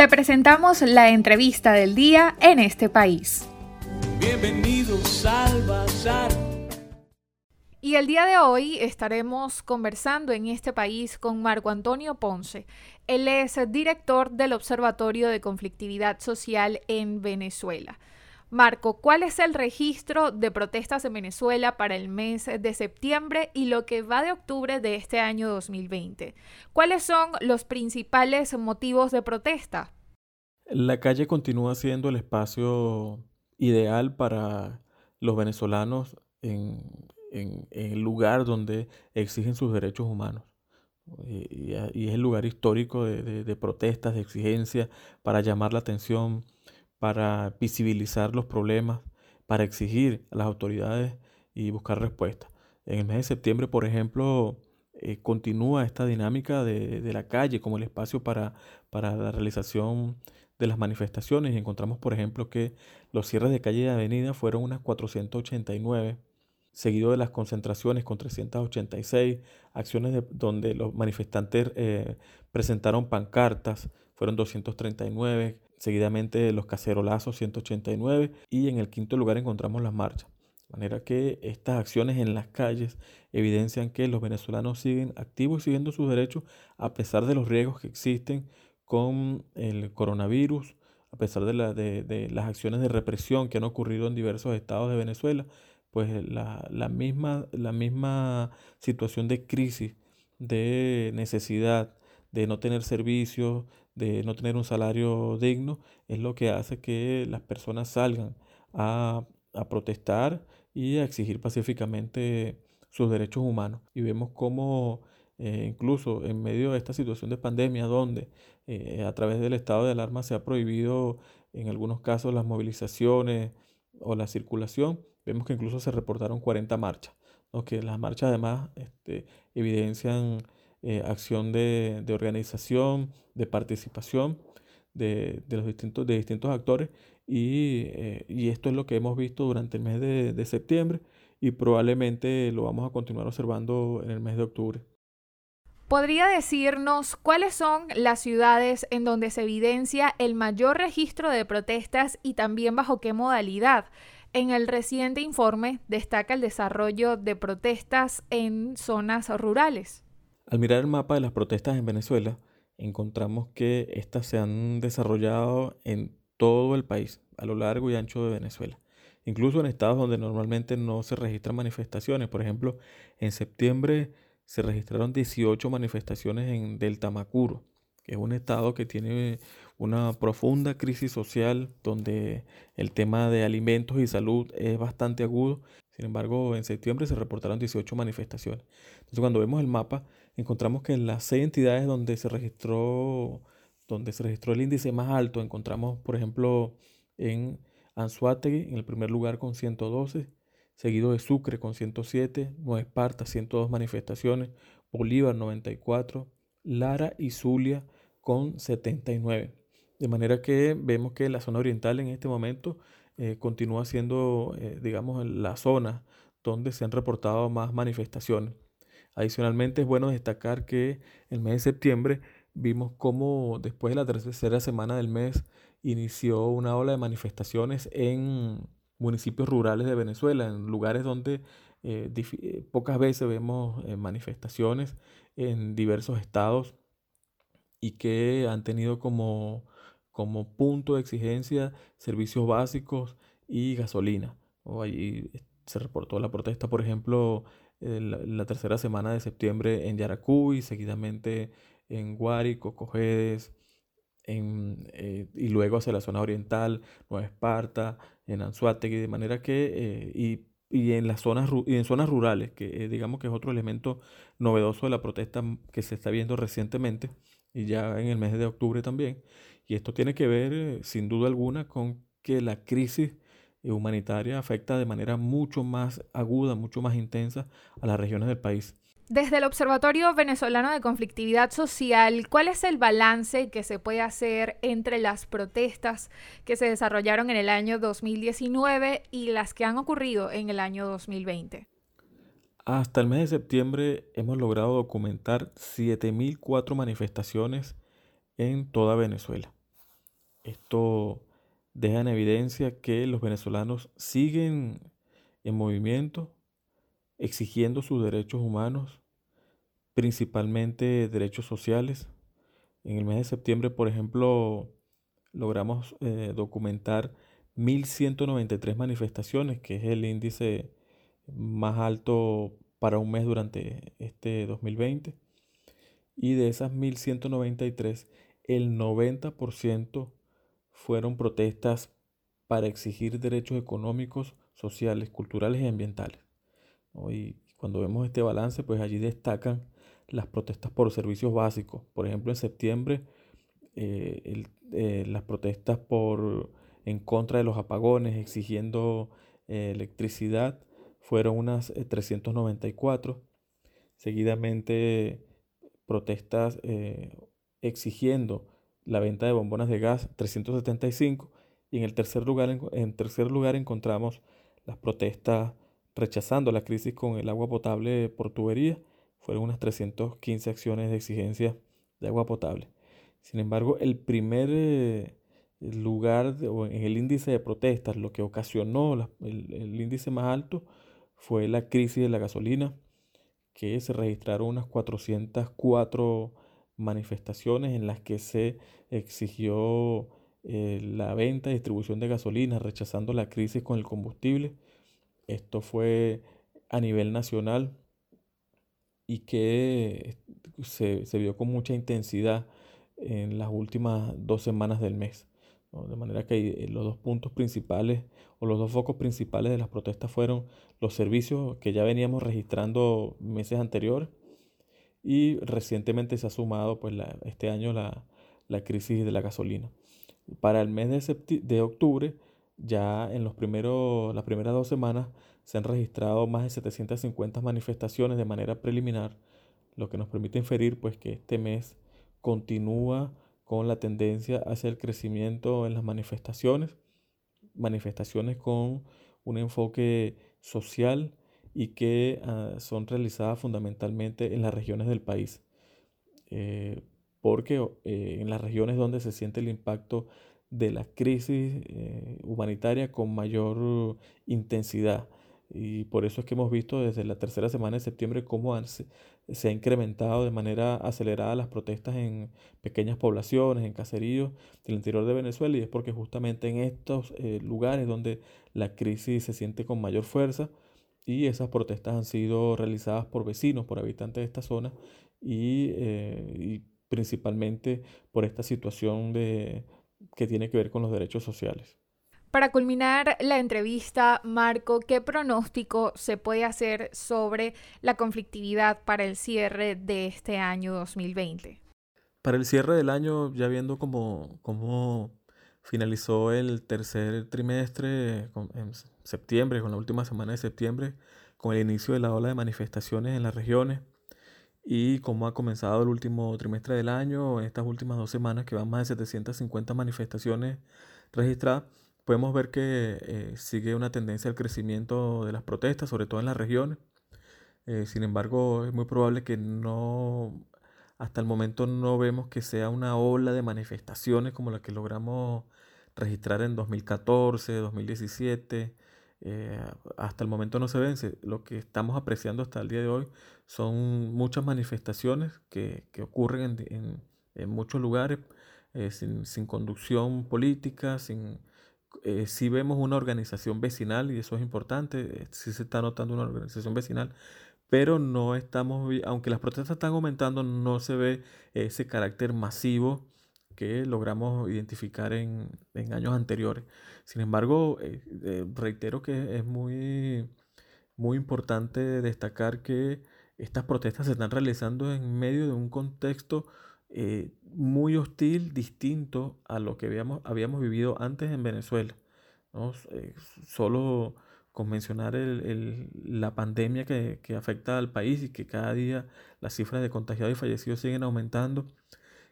Te presentamos la entrevista del día en este país. Bienvenidos al Bazar. Y el día de hoy estaremos conversando en este país con Marco Antonio Ponce. Él es director del Observatorio de Conflictividad Social en Venezuela. Marco, ¿cuál es el registro de protestas en Venezuela para el mes de septiembre y lo que va de octubre de este año 2020? ¿Cuáles son los principales motivos de protesta? La calle continúa siendo el espacio ideal para los venezolanos en, el lugar donde exigen sus derechos humanos. Y, es el lugar histórico de, de protestas, de exigencia, para llamar la atención para visibilizar los problemas, para exigir a las autoridades y buscar respuestas. En el mes de septiembre, por ejemplo, eh, continúa esta dinámica de, la calle como el espacio para, para la realización de las manifestaciones y encontramos, por ejemplo, que los cierres de calle y avenida fueron unas 489, seguido de las concentraciones con 386, acciones donde los manifestantes eh, presentaron pancartas, fueron 239, seguidamente los cacerolazos 189 y en el quinto lugar encontramos las marchas. De manera que estas acciones en las calles evidencian que los venezolanos siguen activos y siguiendo sus derechos a pesar de los riesgos que existen con el coronavirus, a pesar de, las acciones de represión que han ocurrido en diversos estados de Venezuela, pues la, misma, la misma situación de crisis, de necesidad, de no tener servicios, de no tener un salario digno, es lo que hace que las personas salgan a, protestar y a exigir pacíficamente sus derechos humanos. Y vemos cómo eh, incluso en medio de esta situación de pandemia, donde eh, a través del estado de alarma se ha prohibido en algunos casos las movilizaciones o la circulación, vemos que incluso se reportaron 40 marchas, que las marchas además este, evidencian eh, acción de, organización, de participación de, los distintos, de distintos actores eh, y, esto es lo que hemos visto durante el mes de, de septiembre y probablemente lo vamos a continuar observando en el mes de octubre. ¿Podría decirnos cuáles son las ciudades en donde se evidencia el mayor registro de protestas y también bajo qué modalidad? En el reciente informe destaca el desarrollo de protestas en zonas rurales. Al mirar el mapa de las protestas en Venezuela, encontramos que éstas se han desarrollado en todo el país, a lo largo y ancho de Venezuela, incluso en estados donde normalmente no se registran manifestaciones. Por ejemplo, en septiembre se registraron 18 manifestaciones en Delta Macuro, que es un estado que tiene una profunda crisis social donde el tema de alimentos y salud es bastante agudo. Sin embargo, en septiembre se reportaron 18 manifestaciones. Entonces, cuando vemos el mapa, encontramos que en las seis entidades donde se registró, donde se registró el índice más alto, encontramos, por ejemplo, en Anzuategui, en el primer lugar con 112, seguido de Sucre con 107, Nueva Esparta 102 manifestaciones, Bolívar 94, Lara y Zulia con 79. De manera que vemos que la zona oriental en este momento eh, continúa siendo, eh, digamos, la zona donde se han reportado más manifestaciones. Adicionalmente es bueno destacar que el mes de septiembre vimos cómo después de la tercera semana del mes inició una ola de manifestaciones en municipios rurales de Venezuela, en lugares donde eh, eh, pocas veces vemos eh, manifestaciones en diversos estados y que han tenido como, como punto de exigencia servicios básicos y gasolina. Allí se reportó la protesta, por ejemplo, la, tercera semana de septiembre en Yaracuy, seguidamente en Guárico, Cojedes, en, eh, y luego hacia la zona oriental, Nueva Esparta, en Anzuategui, de manera que, eh, y, y, en las zonas, y en zonas rurales, que eh, digamos que es otro elemento novedoso de la protesta que se está viendo recientemente, y ya en el mes de octubre también, y esto tiene que ver, sin duda alguna, con que la crisis humanitaria afecta de manera mucho más aguda, mucho más intensa a las regiones del país. Desde el Observatorio Venezolano de Conflictividad Social, ¿cuál es el balance que se puede hacer entre las protestas que se desarrollaron en el año 2019 y las que han ocurrido en el año 2020? Hasta el mes de septiembre hemos logrado documentar 7.004 manifestaciones en toda Venezuela. Esto deja en evidencia que los venezolanos siguen en movimiento exigiendo sus derechos humanos, principalmente derechos sociales. En el mes de septiembre, por ejemplo, logramos eh, documentar 1.193 manifestaciones, que es el índice más alto para un mes durante este 2020. Y de esas 1.193, el 90% fueron protestas para exigir derechos económicos, sociales, culturales y ambientales. Y cuando vemos este balance, pues allí destacan las protestas por servicios básicos. Por ejemplo, en septiembre, eh, eh, las protestas por, en contra de los apagones, exigiendo eh, electricidad, fueron unas 394. Seguidamente, protestas exigiendo la venta de bombonas de gas, 375. Y en el tercer lugar, en tercer lugar encontramos las protestas rechazando la crisis con el agua potable por tubería. Fueron unas 315 acciones de exigencia de agua potable. Sin embargo, el primer eh, lugar en el índice de protestas, lo que ocasionó el, índice más alto, fue la crisis de la gasolina, que se registraron unas 404 manifestaciones en las que se exigió eh, la venta y distribución de gasolina, rechazando la crisis con el combustible. Esto fue a nivel nacional y que se, vio con mucha intensidad en las últimas dos semanas del mes. De manera que eh, los dos puntos principales o los dos focos principales de las protestas fueron los servicios que ya veníamos registrando meses anteriores y recientemente se ha sumado pues, este año la, crisis de la gasolina. Para el mes de, de octubre ya en los primeros, las primeras dos semanas se han registrado más de 750 manifestaciones de manera preliminar, lo que nos permite inferir pues, que este mes continúa con la tendencia hacia el crecimiento en las manifestaciones, manifestaciones con un enfoque social y que ah, son realizadas fundamentalmente en las regiones del país. Eh, porque eh, en las regiones donde se siente el impacto de la crisis eh, humanitaria con mayor intensidad. Y por eso es que hemos visto desde la tercera semana de septiembre cómo se, ha incrementado de manera acelerada las protestas en pequeñas poblaciones, en caseríos del interior de Venezuela. Y es porque justamente en estos eh, lugares donde la crisis se siente con mayor fuerza y esas protestas han sido realizadas por vecinos, por habitantes de esta zona y, eh, y principalmente por esta situación de que tiene que ver con los derechos sociales. Para culminar la entrevista, Marco, ¿qué pronóstico se puede hacer sobre la conflictividad para el cierre de este año 2020? Para el cierre del año, ya viendo cómo, cómo finalizó el tercer trimestre en septiembre, con la última semana de septiembre, con el inicio de la ola de manifestaciones en las regiones, y cómo ha comenzado el último trimestre del año, estas últimas dos semanas que van más de 750 manifestaciones registradas, podemos ver que eh, sigue una tendencia al crecimiento de las protestas, sobre todo en las regiones. Eh, sin embargo, es muy probable que no, hasta el momento no vemos que sea una ola de manifestaciones como la que logramos registrar en 2014, 2017 eh, hasta el momento no se vence. Lo que estamos apreciando hasta el día de hoy son muchas manifestaciones que, que ocurren en, en, muchos lugares eh, sin, sin, conducción política, sin, eh, si vemos una organización vecinal y eso es importante, si se está notando una organización vecinal, pero no estamos, aunque las protestas están aumentando, no se ve ese carácter masivo que logramos identificar en, años anteriores. Sin embargo, eh, eh, reitero que es muy, muy importante destacar que estas protestas se están realizando en medio de un contexto eh, muy hostil, distinto a lo que habíamos, habíamos vivido antes en Venezuela. solo con mencionar la pandemia que, que, afecta al país y que cada día las cifras de contagiados y fallecidos siguen aumentando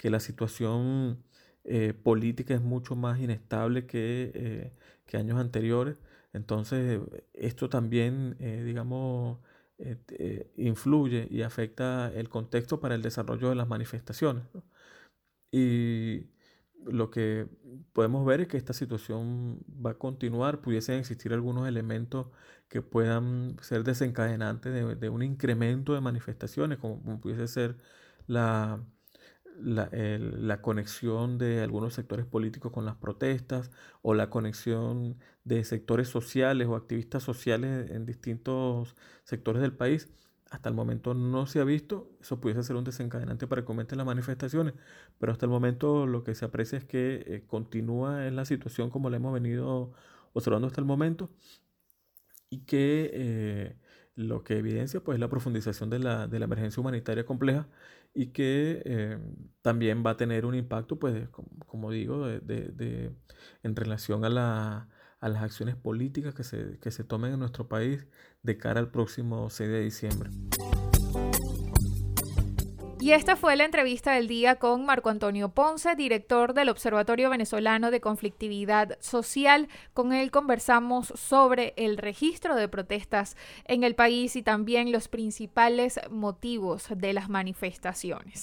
que la situación eh, política es mucho más inestable que, eh, que años anteriores. Entonces, esto también, eh, digamos, influye y afecta el contexto para el desarrollo de las manifestaciones. Y lo que podemos ver es que esta situación va a continuar, pudiesen existir algunos elementos que puedan ser desencadenantes de, un incremento de manifestaciones, como, pudiese ser la, la, conexión de algunos sectores políticos con las protestas o la conexión de sectores sociales o activistas sociales en distintos sectores del país hasta el momento no se ha visto, eso pudiese ser un desencadenante para que las manifestaciones, pero hasta el momento lo que se aprecia es que eh, continúa en la situación como la hemos venido observando hasta el momento y que eh, lo que evidencia pues la profundización de la, emergencia humanitaria compleja y que eh, también va a tener un impacto pues como, digo de, en relación a la a las acciones políticas que se, que se tomen en nuestro país de cara al próximo 6 de diciembre. Y esta fue la entrevista del día con Marco Antonio Ponce, director del Observatorio Venezolano de Conflictividad Social. Con él conversamos sobre el registro de protestas en el país y también los principales motivos de las manifestaciones.